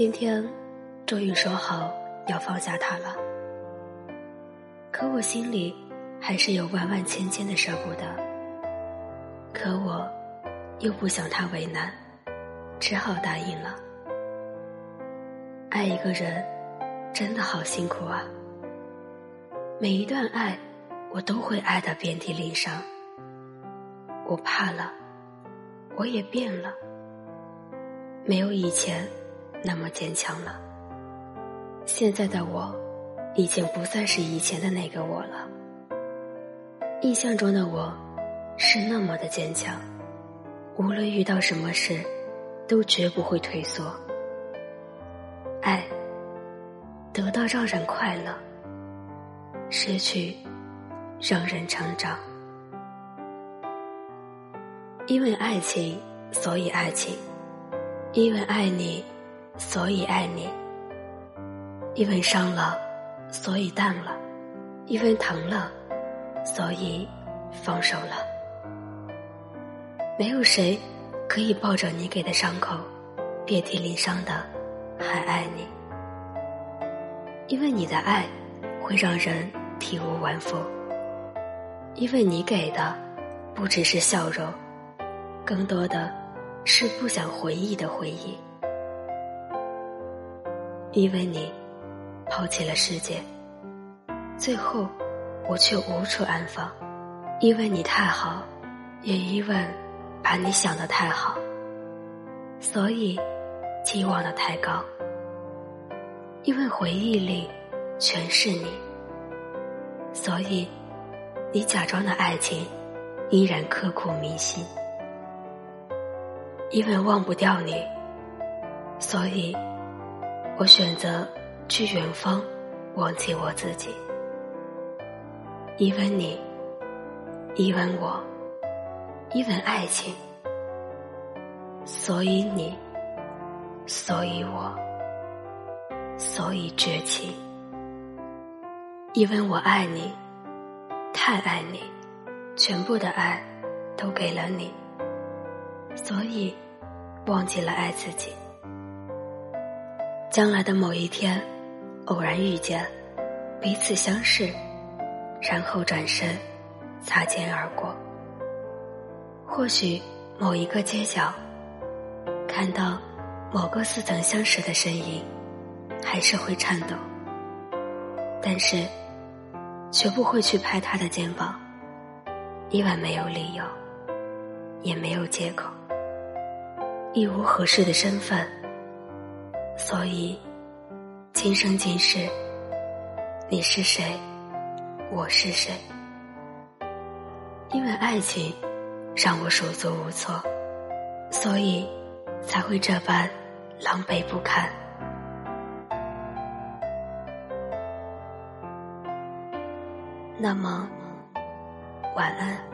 今天终于说好要放下他了，可我心里还是有万万千千的舍不得。可我又不想他为难，只好答应了。爱一个人真的好辛苦啊！每一段爱，我都会爱的遍体鳞伤。我怕了，我也变了，没有以前那么坚强了。现在的我，已经不再是以前的那个我了。印象中的我，是那么的坚强，无论遇到什么事，都绝不会退缩。爱，得到让人快乐；失去，让人成长。因为爱情，所以爱情；因为爱你，所以爱你；因为伤了，所以淡了；因为疼了，所以放手了。没有谁可以抱着你给的伤口，遍体鳞伤的。还爱你，因为你的爱会让人体无完肤。因为你给的不只是笑容，更多的是不想回忆的回忆。因为你抛弃了世界，最后我却无处安放。因为你太好，也因为把你想的太好，所以。期望的太高，因为回忆里全是你，所以你假装的爱情依然刻骨铭心。因为忘不掉你，所以我选择去远方忘记我自己。因为你，因为我，因为爱情，所以你。所以我，所以绝情，因为我爱你，太爱你，全部的爱都给了你，所以忘记了爱自己。将来的某一天，偶然遇见，彼此相视，然后转身，擦肩而过。或许某一个街角，看到。某个似曾相识的身影，还是会颤抖，但是绝不会去拍他的肩膀，因为没有理由，也没有借口，亦无合适的身份，所以今生今世，你是谁，我是谁？因为爱情让我手足无措，所以才会这般。狼狈不堪。那么，晚安。